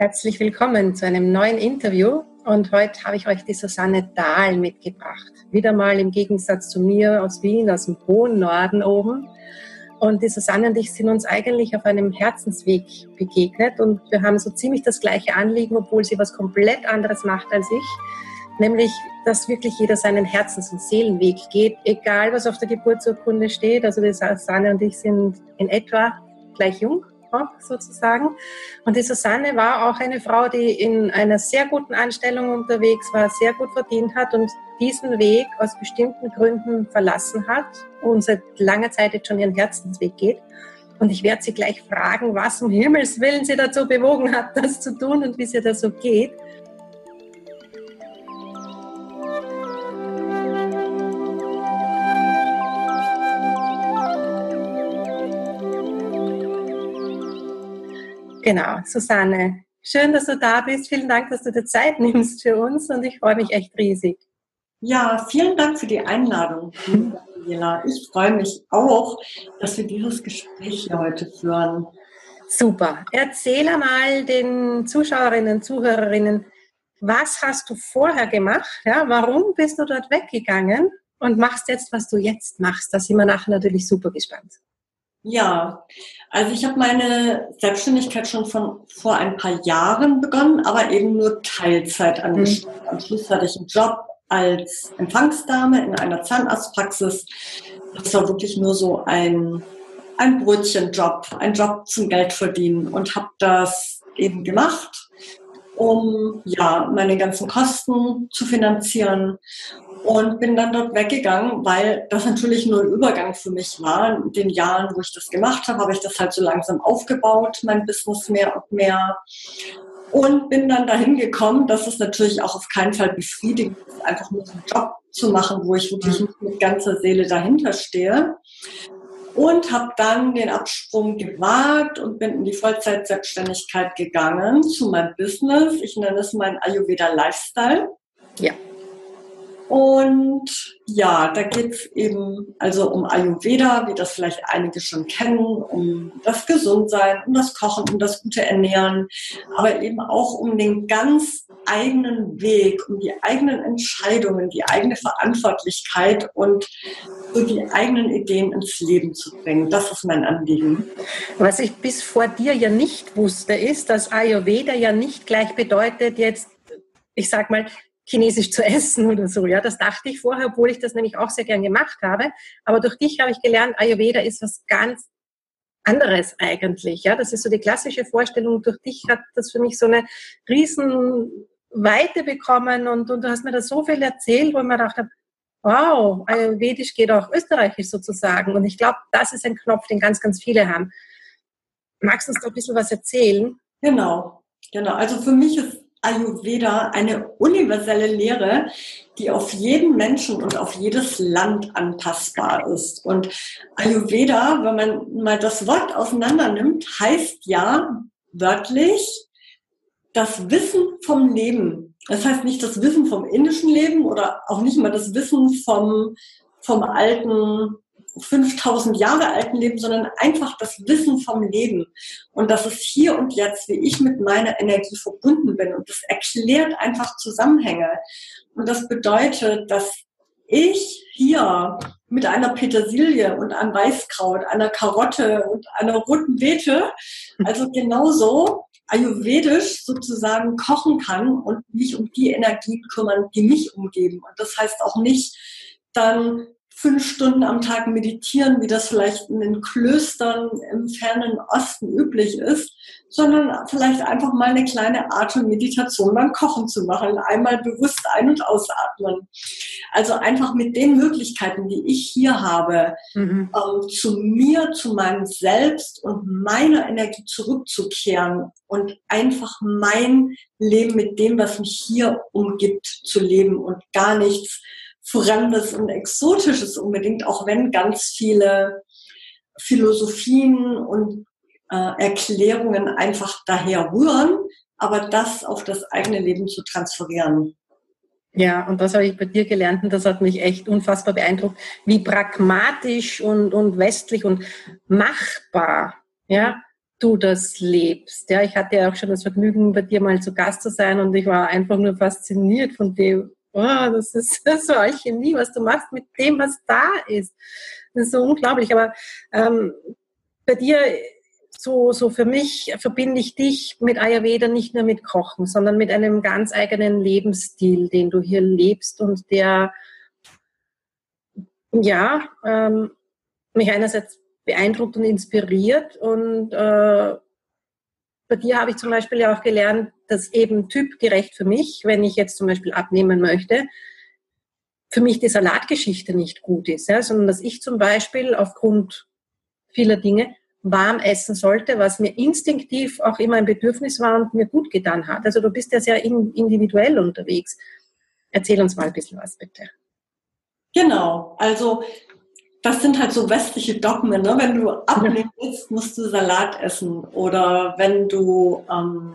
Herzlich willkommen zu einem neuen Interview. Und heute habe ich euch die Susanne Dahl mitgebracht. Wieder mal im Gegensatz zu mir aus Wien, aus dem hohen Norden oben. Und die Susanne und ich sind uns eigentlich auf einem Herzensweg begegnet und wir haben so ziemlich das gleiche Anliegen, obwohl sie was komplett anderes macht als ich. Nämlich, dass wirklich jeder seinen Herzens- und Seelenweg geht, egal was auf der Geburtsurkunde steht. Also die Susanne und ich sind in etwa gleich jung sozusagen. Und die Susanne war auch eine Frau, die in einer sehr guten Anstellung unterwegs war, sehr gut verdient hat und diesen Weg aus bestimmten Gründen verlassen hat und seit langer Zeit jetzt schon ihren Herzensweg geht. Und ich werde sie gleich fragen, was um Himmels Willen sie dazu bewogen hat, das zu tun und wie sie da so geht. Genau, Susanne. Schön, dass du da bist. Vielen Dank, dass du dir Zeit nimmst für uns und ich freue mich echt riesig. Ja, vielen Dank für die Einladung, Daniela. Ich freue mich auch, dass wir dieses Gespräch hier heute führen. Super. Erzähle mal den Zuschauerinnen und Zuhörerinnen, was hast du vorher gemacht? Ja, warum bist du dort weggegangen und machst jetzt, was du jetzt machst? Da sind wir nachher natürlich super gespannt. Ja, also ich habe meine Selbstständigkeit schon von vor ein paar Jahren begonnen, aber eben nur Teilzeit angestellt. Mhm. Am Schluss hatte ich einen Job als Empfangsdame in einer Zahnarztpraxis. Das war wirklich nur so ein, ein Brötchenjob, ein Job zum Geld verdienen und habe das eben gemacht, um ja meine ganzen Kosten zu finanzieren und bin dann dort weggegangen, weil das natürlich nur ein Übergang für mich war. In den Jahren, wo ich das gemacht habe, habe ich das halt so langsam aufgebaut, mein Business mehr und mehr. Und bin dann dahin gekommen, dass es natürlich auch auf keinen Fall befriedigend ist, einfach nur einen Job zu machen, wo ich wirklich mhm. mit ganzer Seele dahinter stehe. Und habe dann den Absprung gewagt und bin in die Vollzeit-Selbstständigkeit gegangen zu meinem Business. Ich nenne es mein Ayurveda Lifestyle. Ja. Und ja, da geht es eben also um Ayurveda, wie das vielleicht einige schon kennen, um das Gesundsein, um das Kochen, um das gute Ernähren, aber eben auch um den ganz eigenen Weg, um die eigenen Entscheidungen, die eigene Verantwortlichkeit und so die eigenen Ideen ins Leben zu bringen. Das ist mein Anliegen. Was ich bis vor dir ja nicht wusste, ist, dass Ayurveda ja nicht gleich bedeutet jetzt ich sag mal, chinesisch zu essen oder so. Ja, das dachte ich vorher, obwohl ich das nämlich auch sehr gern gemacht habe. Aber durch dich habe ich gelernt, Ayurveda ist was ganz anderes eigentlich. Ja, das ist so die klassische Vorstellung. Durch dich hat das für mich so eine riesen Weite bekommen und, und du hast mir da so viel erzählt, wo ich mir gedacht habe, wow, Ayurvedisch geht auch österreichisch sozusagen. Und ich glaube, das ist ein Knopf, den ganz, ganz viele haben. Magst du uns da ein bisschen was erzählen? Genau, genau. Also für mich ist Ayurveda eine universelle Lehre, die auf jeden Menschen und auf jedes Land anpassbar ist. Und Ayurveda, wenn man mal das Wort auseinander nimmt, heißt ja wörtlich das Wissen vom Leben. Das heißt nicht das Wissen vom indischen Leben oder auch nicht mal das Wissen vom, vom alten 5000 Jahre alten Leben, sondern einfach das Wissen vom Leben. Und das ist hier und jetzt, wie ich mit meiner Energie verbunden bin. Und das erklärt einfach Zusammenhänge. Und das bedeutet, dass ich hier mit einer Petersilie und einem Weißkraut, einer Karotte und einer roten Beete, also genauso ayurvedisch sozusagen kochen kann und mich um die Energien kümmern, die mich umgeben. Und das heißt auch nicht dann fünf Stunden am Tag meditieren, wie das vielleicht in den Klöstern im fernen Osten üblich ist, sondern vielleicht einfach mal eine kleine Atemmeditation beim Kochen zu machen, einmal bewusst ein- und ausatmen. Also einfach mit den Möglichkeiten, die ich hier habe, mhm. ähm, zu mir, zu meinem Selbst und meiner Energie zurückzukehren und einfach mein Leben mit dem, was mich hier umgibt, zu leben und gar nichts Fremdes und Exotisches unbedingt, auch wenn ganz viele Philosophien und äh, Erklärungen einfach daher rühren, aber das auf das eigene Leben zu transferieren. Ja, und das habe ich bei dir gelernt und das hat mich echt unfassbar beeindruckt, wie pragmatisch und, und westlich und machbar, ja, du das lebst. Ja, ich hatte ja auch schon das Vergnügen, bei dir mal zu Gast zu sein und ich war einfach nur fasziniert von dem, oh, das ist so Alchemie, was du machst mit dem, was da ist. Das ist so unglaublich. Aber ähm, bei dir, so, so für mich verbinde ich dich mit Ayurveda nicht nur mit Kochen, sondern mit einem ganz eigenen Lebensstil, den du hier lebst und der, ja, ähm, mich einerseits beeindruckt und inspiriert. Und äh, bei dir habe ich zum Beispiel ja auch gelernt, dass eben typgerecht für mich, wenn ich jetzt zum Beispiel abnehmen möchte, für mich die Salatgeschichte nicht gut ist, ja, sondern dass ich zum Beispiel aufgrund vieler Dinge warm essen sollte, was mir instinktiv auch immer ein Bedürfnis war und mir gut getan hat. Also du bist ja sehr individuell unterwegs. Erzähl uns mal ein bisschen was, bitte. Genau, also das sind halt so westliche Dogmen. Ne? Wenn du abnehmen willst, musst du Salat essen. Oder wenn du, ähm,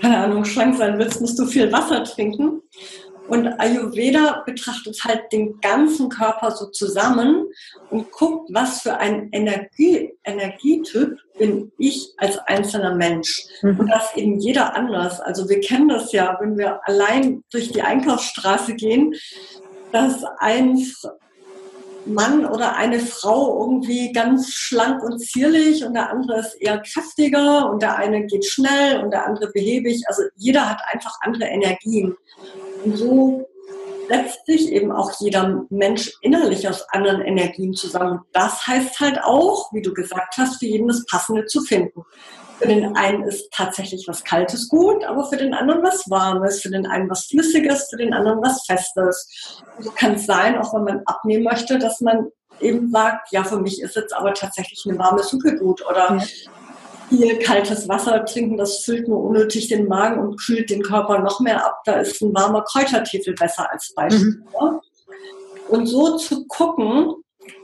keine Ahnung, schlank sein willst, musst du viel Wasser trinken. Und Ayurveda betrachtet halt den ganzen Körper so zusammen und guckt, was für ein Energie, Energietyp bin ich als einzelner Mensch. Mhm. Und das eben jeder anders. Also wir kennen das ja, wenn wir allein durch die Einkaufsstraße gehen, dass eins Mann oder eine Frau irgendwie ganz schlank und zierlich und der andere ist eher kräftiger und der eine geht schnell und der andere behäbig. Also jeder hat einfach andere Energien. Und so setzt sich eben auch jeder Mensch innerlich aus anderen Energien zusammen. Das heißt halt auch, wie du gesagt hast, für jeden das Passende zu finden. Für den einen ist tatsächlich was Kaltes gut, aber für den anderen was Warmes, für den einen was Flüssiges, für den anderen was Festes. So kann es sein, auch wenn man abnehmen möchte, dass man eben sagt, ja, für mich ist jetzt aber tatsächlich eine warme Suppe gut oder ja. viel kaltes Wasser trinken, das füllt nur unnötig den Magen und kühlt den Körper noch mehr ab. Da ist ein warmer Kräutertee viel besser als Beispiel. Mhm. Und so zu gucken,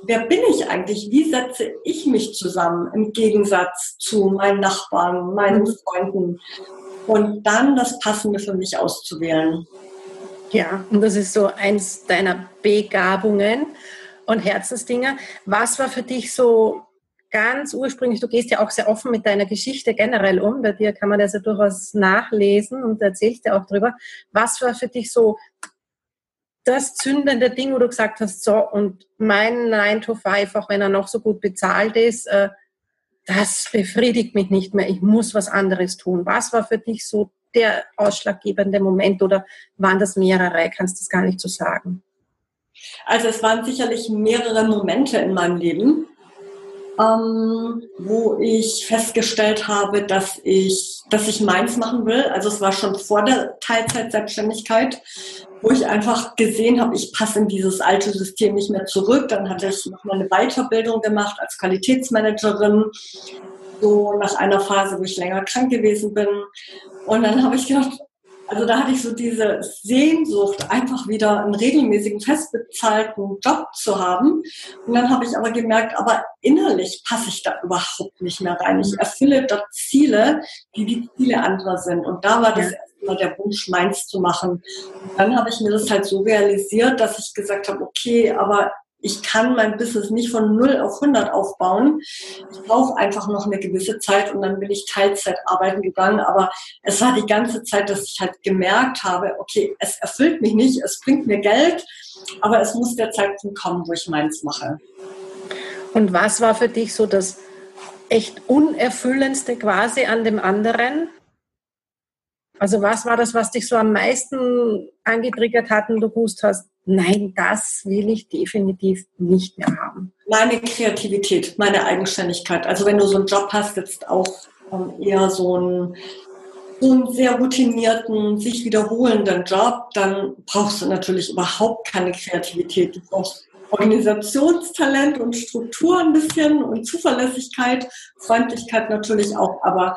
wer bin ich eigentlich? Wie setze ich mich zusammen im Gegensatz zu meinen Nachbarn, meinen mhm. Freunden? Und dann das Passende für mich auszuwählen. Ja, und das ist so eins deiner Begabungen und Herzensdinger. Was war für dich so ganz ursprünglich, du gehst ja auch sehr offen mit deiner Geschichte generell um, bei dir kann man das ja durchaus nachlesen und erzählst ja auch drüber. Was war für dich so das zündende Ding, wo du gesagt hast, so, und mein 9 to 5, auch wenn er noch so gut bezahlt ist, äh, das befriedigt mich nicht mehr. Ich muss was anderes tun. Was war für dich so der ausschlaggebende Moment oder waren das mehrere? Kannst du das gar nicht so sagen? Also es waren sicherlich mehrere Momente in meinem Leben, ähm, wo ich festgestellt habe, dass ich, dass ich meins machen will. Also es war schon vor der Teilzeitselbstständigkeit, wo ich einfach gesehen habe, ich passe in dieses alte System nicht mehr zurück. Dann hatte ich noch mal eine Weiterbildung gemacht als Qualitätsmanagerin, so nach einer Phase, wo ich länger krank gewesen bin. Und dann habe ich gedacht, also da hatte ich so diese Sehnsucht, einfach wieder einen regelmäßigen, festbezahlten Job zu haben. Und dann habe ich aber gemerkt, aber innerlich passe ich da überhaupt nicht mehr rein. Ich erfülle dort Ziele, die die Ziele anderer sind. Und da war das ja. erstmal der Wunsch, meins zu machen. Und dann habe ich mir das halt so realisiert, dass ich gesagt habe, okay, aber ich kann mein Business nicht von 0 auf 100 aufbauen. Ich brauche einfach noch eine gewisse Zeit und dann bin ich Teilzeit arbeiten gegangen. Aber es war die ganze Zeit, dass ich halt gemerkt habe, okay, es erfüllt mich nicht, es bringt mir Geld, aber es muss der Zeitpunkt kommen, wo ich meins mache. Und was war für dich so das echt Unerfüllendste quasi an dem anderen? Also was war das, was dich so am meisten angetriggert hat und du gewusst hast, nein, das will ich definitiv nicht mehr haben? Meine Kreativität, meine Eigenständigkeit. Also wenn du so einen Job hast, jetzt auch ähm, eher so einen, so einen sehr routinierten, sich wiederholenden Job, dann brauchst du natürlich überhaupt keine Kreativität. Du brauchst Organisationstalent und Struktur ein bisschen und Zuverlässigkeit, Freundlichkeit natürlich auch, aber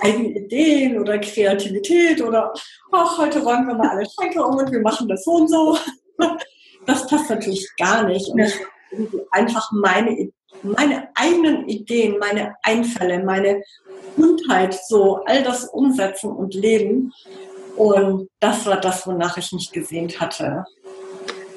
eigene Ideen oder Kreativität oder ach, heute räumen wir mal alle Schränke um und wir machen das so und so. Das passt natürlich gar nicht. Und ich einfach meine, meine eigenen Ideen, meine Einfälle, meine Buntheit, so all das umsetzen und leben. Und das war das, wonach ich mich gesehnt hatte.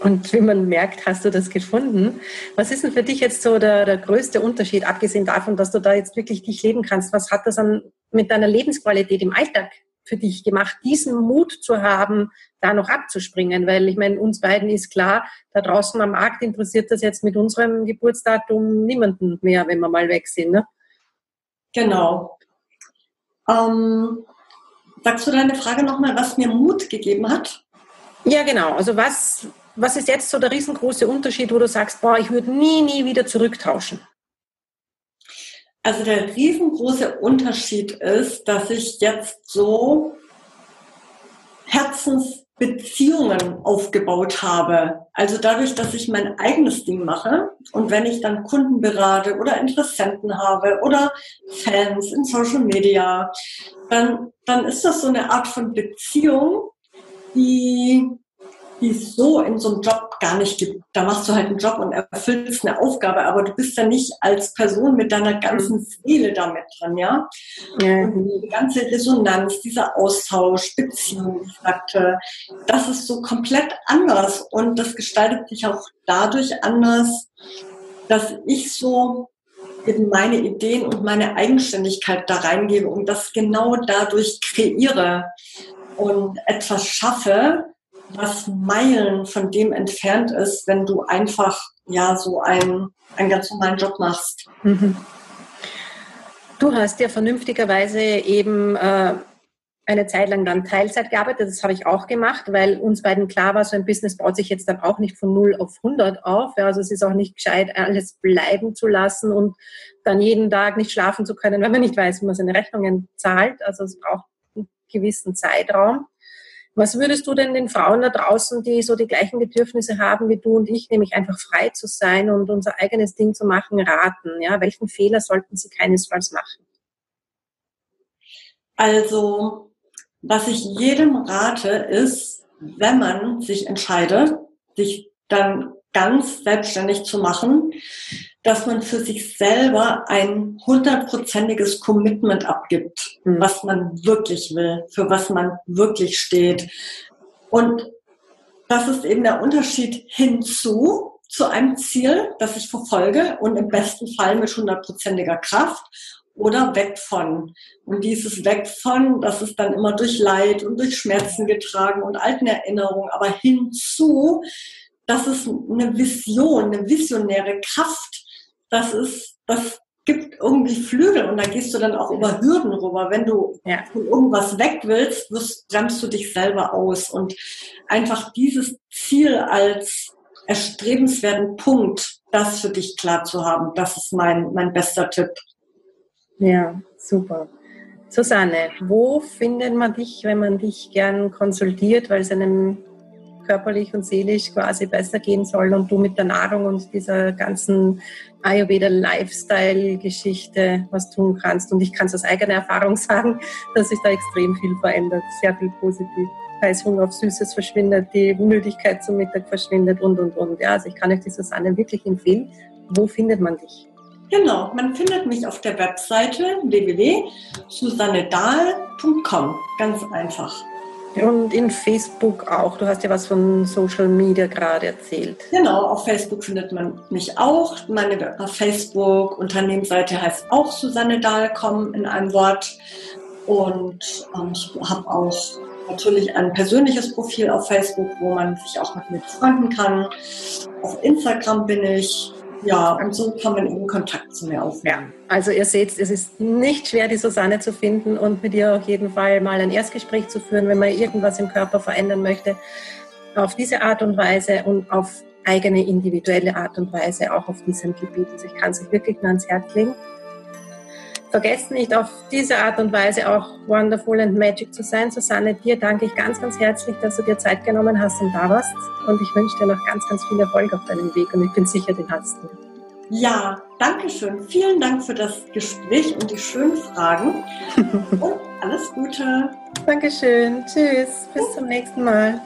Und wie man merkt, hast du das gefunden. Was ist denn für dich jetzt so der, der größte Unterschied, abgesehen davon, dass du da jetzt wirklich dich leben kannst? Was hat das an, mit deiner Lebensqualität im Alltag für dich gemacht, diesen Mut zu haben, da noch abzuspringen? Weil ich meine, uns beiden ist klar, da draußen am Markt interessiert das jetzt mit unserem Geburtsdatum niemanden mehr, wenn wir mal weg sind. Ne? Genau. Ähm, sagst du deine Frage nochmal, was mir Mut gegeben hat? Ja, genau. Also was, was ist jetzt so der riesengroße Unterschied, wo du sagst, boah, ich würde nie, nie wieder zurücktauschen? Also der riesengroße Unterschied ist, dass ich jetzt so Herzensbeziehungen aufgebaut habe. Also dadurch, dass ich mein eigenes Ding mache und wenn ich dann Kunden berate oder Interessenten habe oder Fans in Social Media, dann, dann ist das so eine Art von Beziehung, die die es so in so einem Job gar nicht gibt. Da machst du halt einen Job und erfüllst eine Aufgabe, aber du bist ja nicht als Person mit deiner ganzen Seele damit dran, ja? ja. Die ganze Resonanz, dieser Austausch, Beziehung, ich sagte, das ist so komplett anders und das gestaltet sich auch dadurch anders, dass ich so eben meine Ideen und meine Eigenständigkeit da reingebe und das genau dadurch kreiere und etwas schaffe, was Meilen von dem entfernt ist, wenn du einfach ja so einen, einen ganz normalen Job machst. Mhm. Du hast ja vernünftigerweise eben äh, eine Zeit lang dann Teilzeit gearbeitet. Das habe ich auch gemacht, weil uns beiden klar war, so ein Business baut sich jetzt dann auch nicht von 0 auf 100 auf. Ja, also es ist auch nicht gescheit, alles bleiben zu lassen und dann jeden Tag nicht schlafen zu können, wenn man nicht weiß, wie man seine Rechnungen zahlt. Also es braucht einen gewissen Zeitraum. Was würdest du denn den Frauen da draußen, die so die gleichen Bedürfnisse haben wie du und ich, nämlich einfach frei zu sein und unser eigenes Ding zu machen, raten? Ja, welchen Fehler sollten sie keinesfalls machen? Also, was ich jedem rate, ist, wenn man sich entscheidet, sich dann ganz selbstständig zu machen, dass man für sich selber ein hundertprozentiges Commitment abgibt, mhm. was man wirklich will, für was man wirklich steht. Und das ist eben der Unterschied hinzu zu einem Ziel, das ich verfolge und im besten Fall mit hundertprozentiger Kraft oder weg von. Und dieses weg von, das ist dann immer durch Leid und durch Schmerzen getragen und alten Erinnerungen, aber hinzu, das ist eine Vision, eine visionäre Kraft, das ist, das gibt irgendwie Flügel und da gehst du dann auch über Hürden rüber. Wenn du ja. von irgendwas weg willst, wirst, bremst du dich selber aus und einfach dieses Ziel als erstrebenswerten Punkt, das für dich klar zu haben, das ist mein, mein bester Tipp. Ja, super. Susanne, wo findet man dich, wenn man dich gern konsultiert, weil es einem körperlich und seelisch quasi besser gehen soll und du mit der Nahrung und dieser ganzen Ayurveda-Lifestyle-Geschichte was tun kannst. Und ich kann es aus eigener Erfahrung sagen, dass sich da extrem viel verändert, sehr viel positiv. Heißhunger auf Süßes verschwindet, die Müdigkeit zum Mittag verschwindet und, und, und. Ja, also ich kann euch die Susanne wirklich empfehlen. Wo findet man dich? Genau, man findet mich auf der Webseite www.susannedahl.com. Ganz einfach. Und in Facebook auch. Du hast ja was von Social Media gerade erzählt. Genau, auf Facebook findet man mich auch. Meine Facebook-Unternehmensseite heißt auch Susanne Dahlkomm in einem Wort. Und ähm, ich habe auch natürlich ein persönliches Profil auf Facebook, wo man sich auch mit mir befreunden kann. Auf Instagram bin ich ja, und so kann man eben Kontakt zu mir aufnehmen. Ja, also ihr seht, es ist nicht schwer, die Susanne zu finden und mit ihr auf jeden Fall mal ein Erstgespräch zu führen, wenn man irgendwas im Körper verändern möchte. Auf diese Art und Weise und auf eigene individuelle Art und Weise auch auf diesem Gebiet. Also ich kann es euch wirklich nur ans Herz legen. Vergesst nicht, auf diese Art und Weise auch wonderful and magic zu sein. Susanne, dir danke ich ganz, ganz herzlich, dass du dir Zeit genommen hast und da warst. Und ich wünsche dir noch ganz, ganz viel Erfolg auf deinem Weg und ich bin sicher, den hast du. Ja, danke schön. Vielen Dank für das Gespräch und die schönen Fragen. und alles Gute. Dankeschön. Tschüss. Bis zum nächsten Mal.